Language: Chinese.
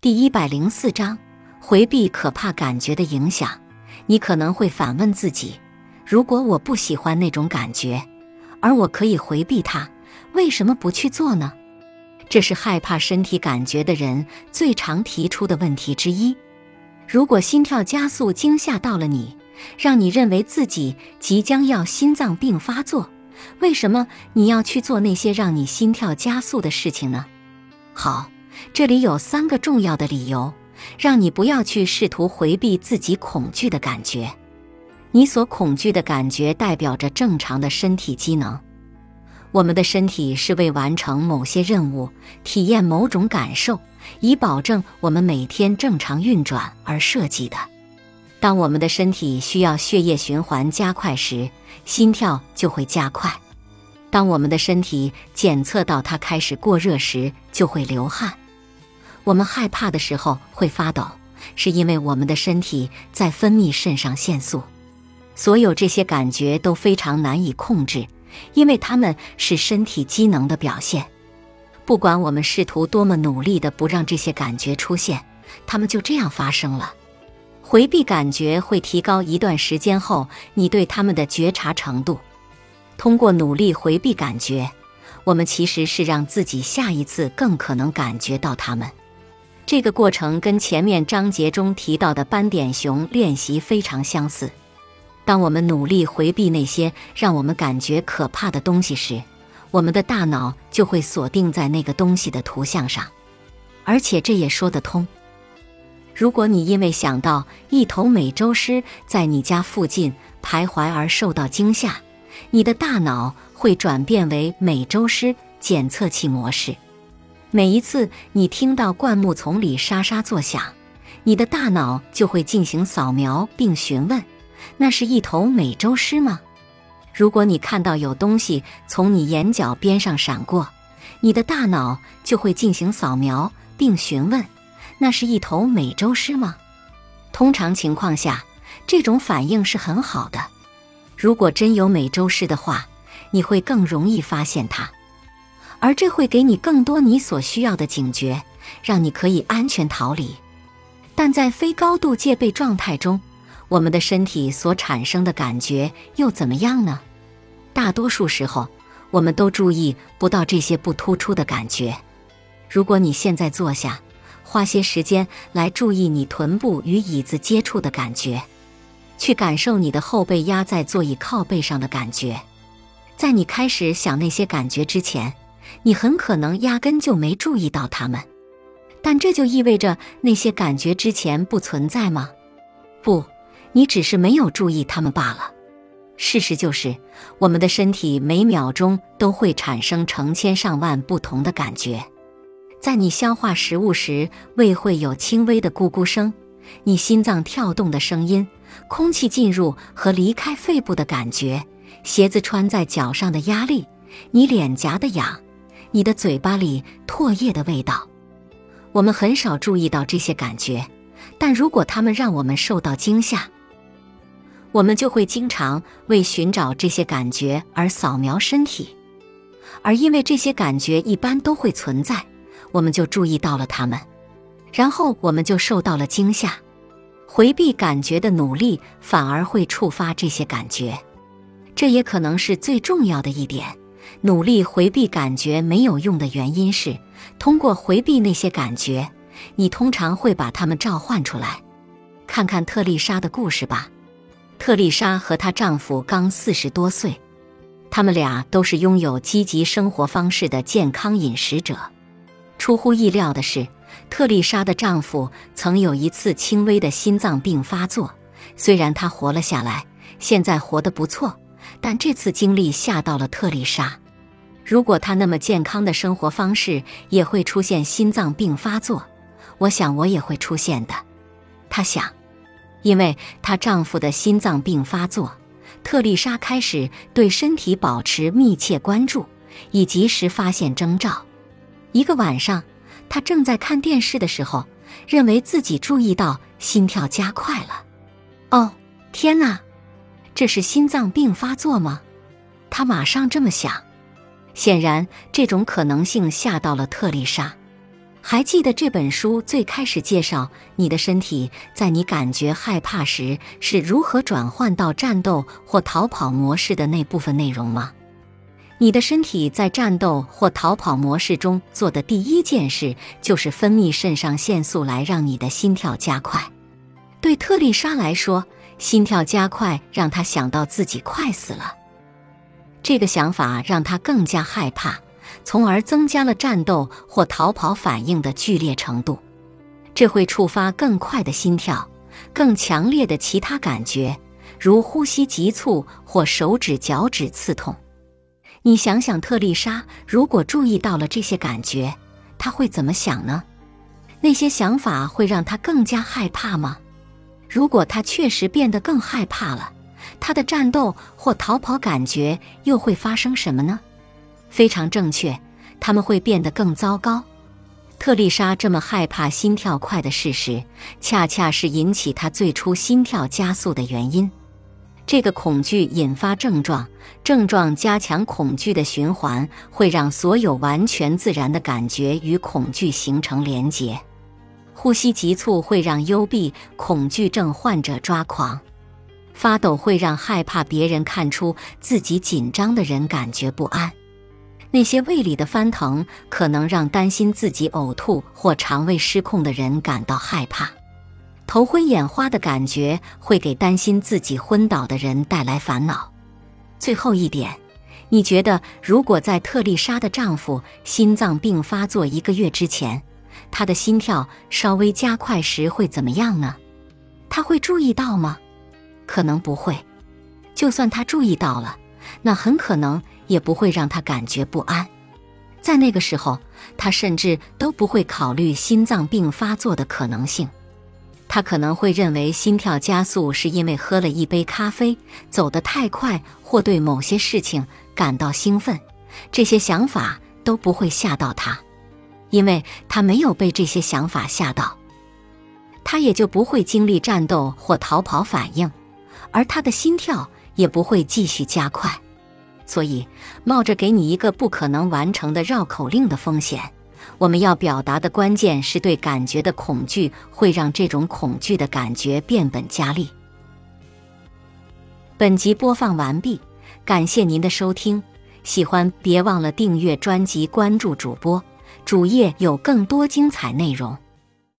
第一百零四章，回避可怕感觉的影响。你可能会反问自己：如果我不喜欢那种感觉，而我可以回避它，为什么不去做呢？这是害怕身体感觉的人最常提出的问题之一。如果心跳加速惊吓到了你，让你认为自己即将要心脏病发作，为什么你要去做那些让你心跳加速的事情呢？好。这里有三个重要的理由，让你不要去试图回避自己恐惧的感觉。你所恐惧的感觉代表着正常的身体机能。我们的身体是为完成某些任务、体验某种感受，以保证我们每天正常运转而设计的。当我们的身体需要血液循环加快时，心跳就会加快；当我们的身体检测到它开始过热时，就会流汗。我们害怕的时候会发抖，是因为我们的身体在分泌肾上腺素。所有这些感觉都非常难以控制，因为它们是身体机能的表现。不管我们试图多么努力的不让这些感觉出现，它们就这样发生了。回避感觉会提高一段时间后你对他们的觉察程度。通过努力回避感觉，我们其实是让自己下一次更可能感觉到它们。这个过程跟前面章节中提到的斑点熊练习非常相似。当我们努力回避那些让我们感觉可怕的东西时，我们的大脑就会锁定在那个东西的图像上，而且这也说得通。如果你因为想到一头美洲狮在你家附近徘徊而受到惊吓，你的大脑会转变为美洲狮检测器模式。每一次你听到灌木丛里沙沙作响，你的大脑就会进行扫描并询问：“那是一头美洲狮吗？”如果你看到有东西从你眼角边上闪过，你的大脑就会进行扫描并询问：“那是一头美洲狮吗？”通常情况下，这种反应是很好的。如果真有美洲狮的话，你会更容易发现它。而这会给你更多你所需要的警觉，让你可以安全逃离。但在非高度戒备状态中，我们的身体所产生的感觉又怎么样呢？大多数时候，我们都注意不到这些不突出的感觉。如果你现在坐下，花些时间来注意你臀部与椅子接触的感觉，去感受你的后背压在座椅靠背上的感觉，在你开始想那些感觉之前。你很可能压根就没注意到它们，但这就意味着那些感觉之前不存在吗？不，你只是没有注意它们罢了。事实就是，我们的身体每秒钟都会产生成千上万不同的感觉。在你消化食物时，胃会有轻微的咕咕声；你心脏跳动的声音，空气进入和离开肺部的感觉，鞋子穿在脚上的压力，你脸颊的痒。你的嘴巴里唾液的味道，我们很少注意到这些感觉，但如果它们让我们受到惊吓，我们就会经常为寻找这些感觉而扫描身体。而因为这些感觉一般都会存在，我们就注意到了它们，然后我们就受到了惊吓。回避感觉的努力反而会触发这些感觉，这也可能是最重要的一点。努力回避感觉没有用的原因是，通过回避那些感觉，你通常会把它们召唤出来。看看特丽莎的故事吧。特丽莎和她丈夫刚四十多岁，他们俩都是拥有积极生活方式的健康饮食者。出乎意料的是，特丽莎的丈夫曾有一次轻微的心脏病发作，虽然他活了下来，现在活得不错。但这次经历吓到了特丽莎。如果她那么健康的生活方式也会出现心脏病发作，我想我也会出现的。她想，因为她丈夫的心脏病发作，特丽莎开始对身体保持密切关注，以及时发现征兆。一个晚上，她正在看电视的时候，认为自己注意到心跳加快了。哦，天哪！这是心脏病发作吗？他马上这么想。显然，这种可能性吓到了特丽莎。还记得这本书最开始介绍你的身体在你感觉害怕时是如何转换到战斗或逃跑模式的那部分内容吗？你的身体在战斗或逃跑模式中做的第一件事就是分泌肾上腺素来让你的心跳加快。对特丽莎来说，心跳加快让他想到自己快死了。这个想法让他更加害怕，从而增加了战斗或逃跑反应的剧烈程度。这会触发更快的心跳、更强烈的其他感觉，如呼吸急促或手指、脚趾刺痛。你想想，特丽莎如果注意到了这些感觉，她会怎么想呢？那些想法会让她更加害怕吗？如果他确实变得更害怕了，他的战斗或逃跑感觉又会发生什么呢？非常正确，他们会变得更糟糕。特丽莎这么害怕心跳快的事实，恰恰是引起她最初心跳加速的原因。这个恐惧引发症状，症状加强恐惧的循环，会让所有完全自然的感觉与恐惧形成连结。呼吸急促会让幽闭恐惧症患者抓狂，发抖会让害怕别人看出自己紧张的人感觉不安。那些胃里的翻腾可能让担心自己呕吐或肠胃失控的人感到害怕。头昏眼花的感觉会给担心自己昏倒的人带来烦恼。最后一点，你觉得如果在特丽莎的丈夫心脏病发作一个月之前，他的心跳稍微加快时会怎么样呢？他会注意到吗？可能不会。就算他注意到了，那很可能也不会让他感觉不安。在那个时候，他甚至都不会考虑心脏病发作的可能性。他可能会认为心跳加速是因为喝了一杯咖啡走得太快，或对某些事情感到兴奋。这些想法都不会吓到他，因为他没有被这些想法吓到，他也就不会经历战斗或逃跑反应，而他的心跳也不会继续加快。所以，冒着给你一个不可能完成的绕口令的风险。我们要表达的关键是对感觉的恐惧，会让这种恐惧的感觉变本加厉。本集播放完毕，感谢您的收听，喜欢别忘了订阅专辑、关注主播，主页有更多精彩内容。